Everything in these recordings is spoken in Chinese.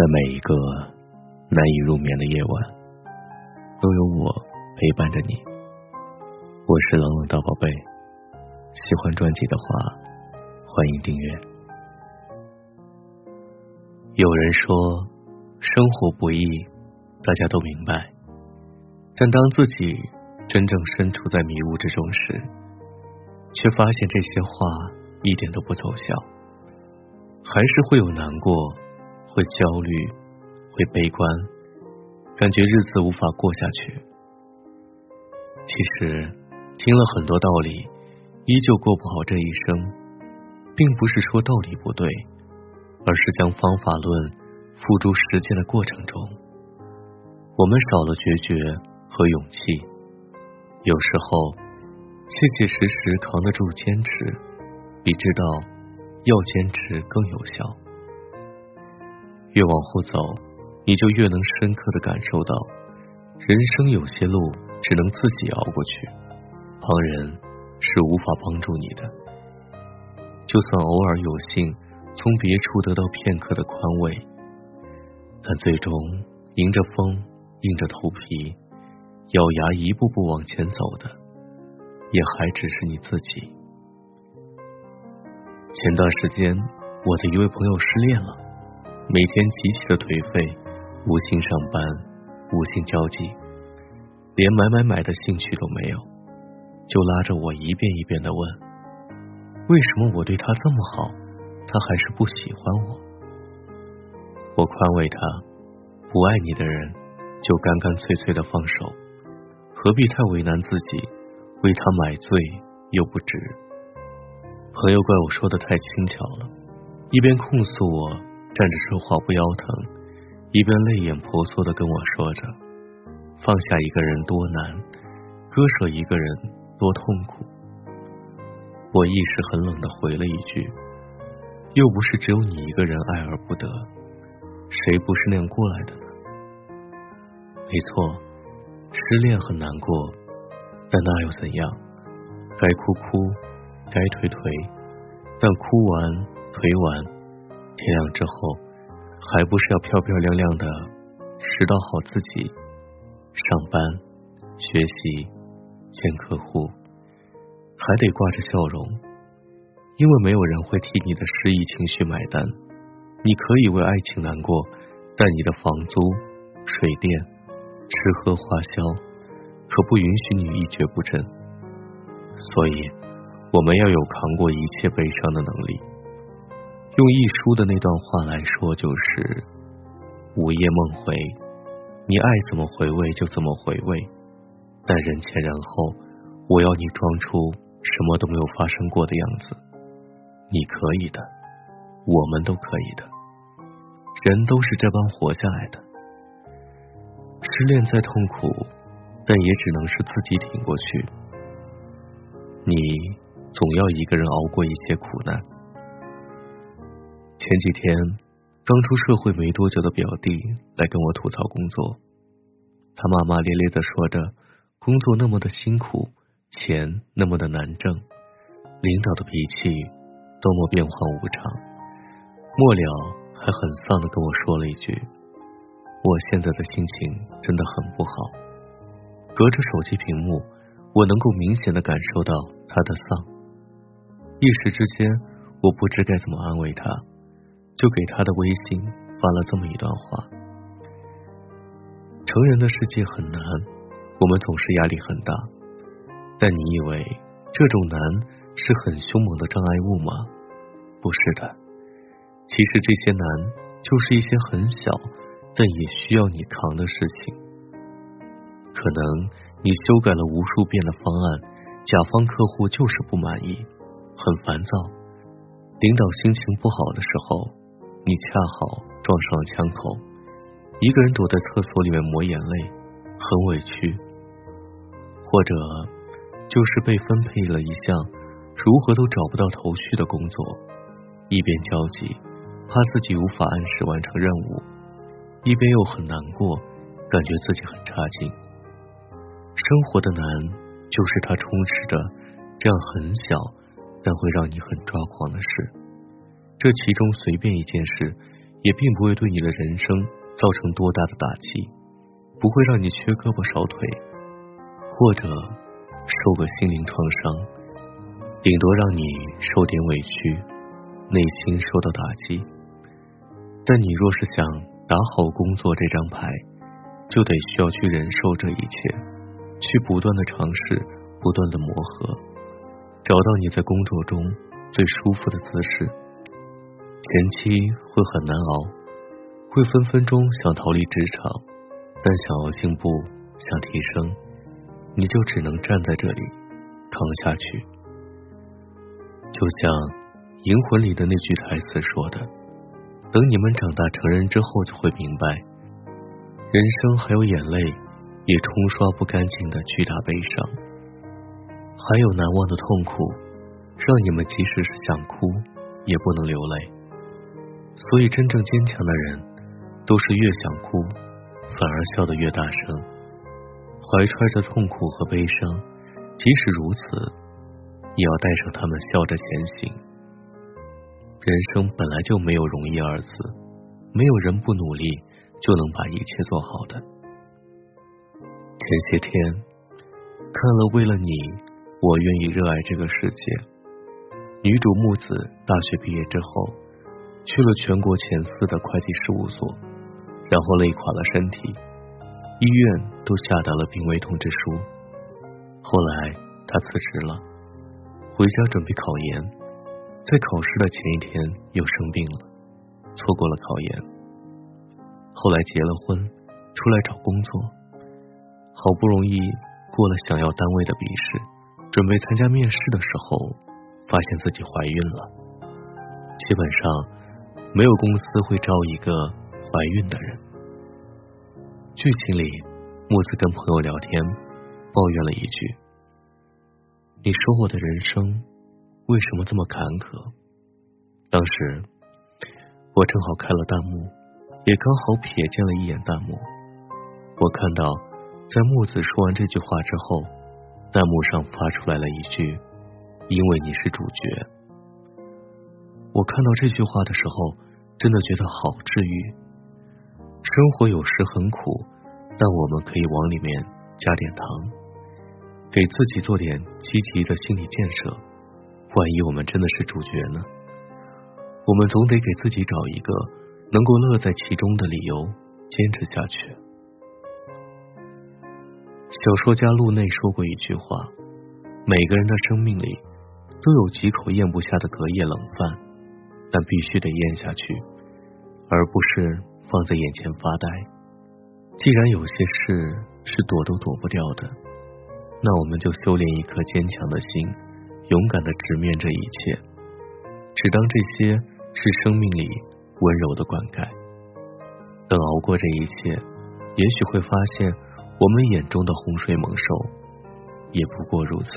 在每一个难以入眠的夜晚，都有我陪伴着你。我是冷冷大宝贝，喜欢专辑的话，欢迎订阅。有人说生活不易，大家都明白。但当自己真正身处在迷雾之中时，却发现这些话一点都不奏效，还是会有难过。会焦虑，会悲观，感觉日子无法过下去。其实听了很多道理，依旧过不好这一生，并不是说道理不对，而是将方法论付诸实践的过程中，我们少了决绝和勇气。有时候，切切实实扛得住坚持，比知道要坚持更有效。越往后走，你就越能深刻的感受到，人生有些路只能自己熬过去，旁人是无法帮助你的。就算偶尔有幸从别处得到片刻的宽慰，但最终迎着风，硬着头皮，咬牙一步步往前走的，也还只是你自己。前段时间，我的一位朋友失恋了。每天极其的颓废，无心上班，无心交际，连买买买的兴趣都没有，就拉着我一遍一遍的问：为什么我对他这么好，他还是不喜欢我？我宽慰他：不爱你的人，就干干脆脆的放手，何必太为难自己，为他买醉又不值。朋友怪我说的太轻巧了，一边控诉我。站着说话不腰疼，一边泪眼婆娑的跟我说着：“放下一个人多难，割舍一个人多痛苦。”我一时很冷的回了一句：“又不是只有你一个人爱而不得，谁不是那样过来的呢？”没错，失恋很难过，但那又怎样？该哭哭，该颓颓，但哭完颓完。天亮之后，还不是要漂漂亮亮的拾到好自己，上班、学习、见客户，还得挂着笑容，因为没有人会替你的失意情绪买单。你可以为爱情难过，但你的房租、水电、吃喝花销，可不允许你一蹶不振。所以，我们要有扛过一切悲伤的能力。用一书的那段话来说，就是午夜梦回，你爱怎么回味就怎么回味，但人前人后，我要你装出什么都没有发生过的样子。你可以的，我们都可以的，人都是这般活下来的。失恋再痛苦，但也只能是自己挺过去。你总要一个人熬过一些苦难。前几天，刚出社会没多久的表弟来跟我吐槽工作，他骂骂咧咧的说着工作那么的辛苦，钱那么的难挣，领导的脾气多么变幻无常。末了还很丧的跟我说了一句：“我现在的心情真的很不好。”隔着手机屏幕，我能够明显的感受到他的丧。一时之间，我不知该怎么安慰他。就给他的微信发了这么一段话：成人的世界很难，我们总是压力很大。但你以为这种难是很凶猛的障碍物吗？不是的，其实这些难就是一些很小但也需要你扛的事情。可能你修改了无数遍的方案，甲方客户就是不满意，很烦躁。领导心情不好的时候。你恰好撞上了枪口，一个人躲在厕所里面抹眼泪，很委屈；或者就是被分配了一项如何都找不到头绪的工作，一边焦急，怕自己无法按时完成任务，一边又很难过，感觉自己很差劲。生活的难，就是它充斥着这样很小，但会让你很抓狂的事。这其中随便一件事，也并不会对你的人生造成多大的打击，不会让你缺胳膊少腿，或者受个心灵创伤，顶多让你受点委屈，内心受到打击。但你若是想打好工作这张牌，就得需要去忍受这一切，去不断的尝试，不断的磨合，找到你在工作中最舒服的姿势。前期会很难熬，会分分钟想逃离职场，但想要进步，想提升，你就只能站在这里扛下去。就像《银魂》里的那句台词说的：“等你们长大成人之后，就会明白，人生还有眼泪也冲刷不干净的巨大悲伤，还有难忘的痛苦，让你们即使是想哭，也不能流泪。”所以，真正坚强的人，都是越想哭，反而笑得越大声，怀揣着痛苦和悲伤，即使如此，也要带上他们笑着前行。人生本来就没有容易二字，没有人不努力就能把一切做好的。前些天看了《为了你，我愿意热爱这个世界》，女主木子大学毕业之后。去了全国前四的会计事务所，然后累垮了身体，医院都下达了病危通知书。后来他辞职了，回家准备考研，在考试的前一天又生病了，错过了考研。后来结了婚，出来找工作，好不容易过了想要单位的笔试，准备参加面试的时候，发现自己怀孕了，基本上。没有公司会招一个怀孕的人。剧情里，木子跟朋友聊天，抱怨了一句：“你说我的人生为什么这么坎坷？”当时我正好开了弹幕，也刚好瞥见了一眼弹幕。我看到，在木子说完这句话之后，弹幕上发出来了一句：“因为你是主角。”我看到这句话的时候，真的觉得好治愈。生活有时很苦，但我们可以往里面加点糖，给自己做点积极的心理建设。万一我们真的是主角呢？我们总得给自己找一个能够乐在其中的理由，坚持下去。小说家路内说过一句话：每个人的生命里都有几口咽不下的隔夜冷饭。但必须得咽下去，而不是放在眼前发呆。既然有些事是躲都躲不掉的，那我们就修炼一颗坚强的心，勇敢的直面这一切，只当这些是生命里温柔的灌溉。等熬过这一切，也许会发现，我们眼中的洪水猛兽也不过如此。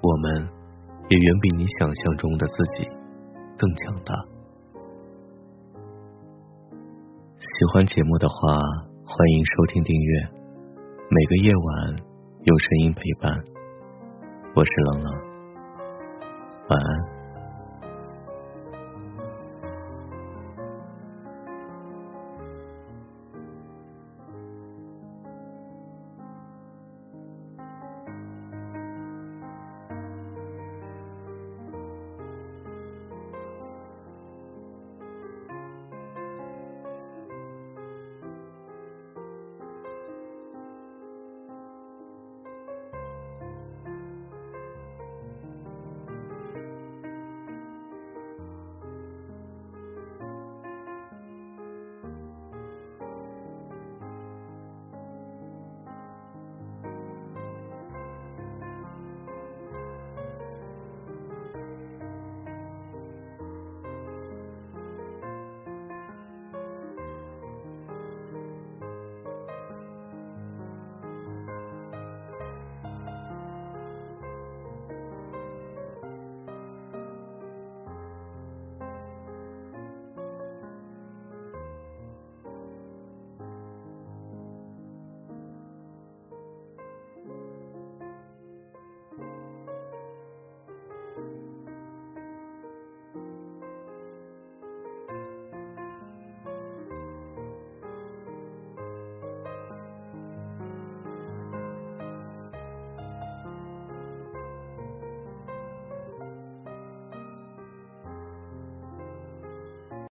我们也远比你想象中的自己。更强大。喜欢节目的话，欢迎收听订阅。每个夜晚有声音陪伴，我是冷冷，晚安。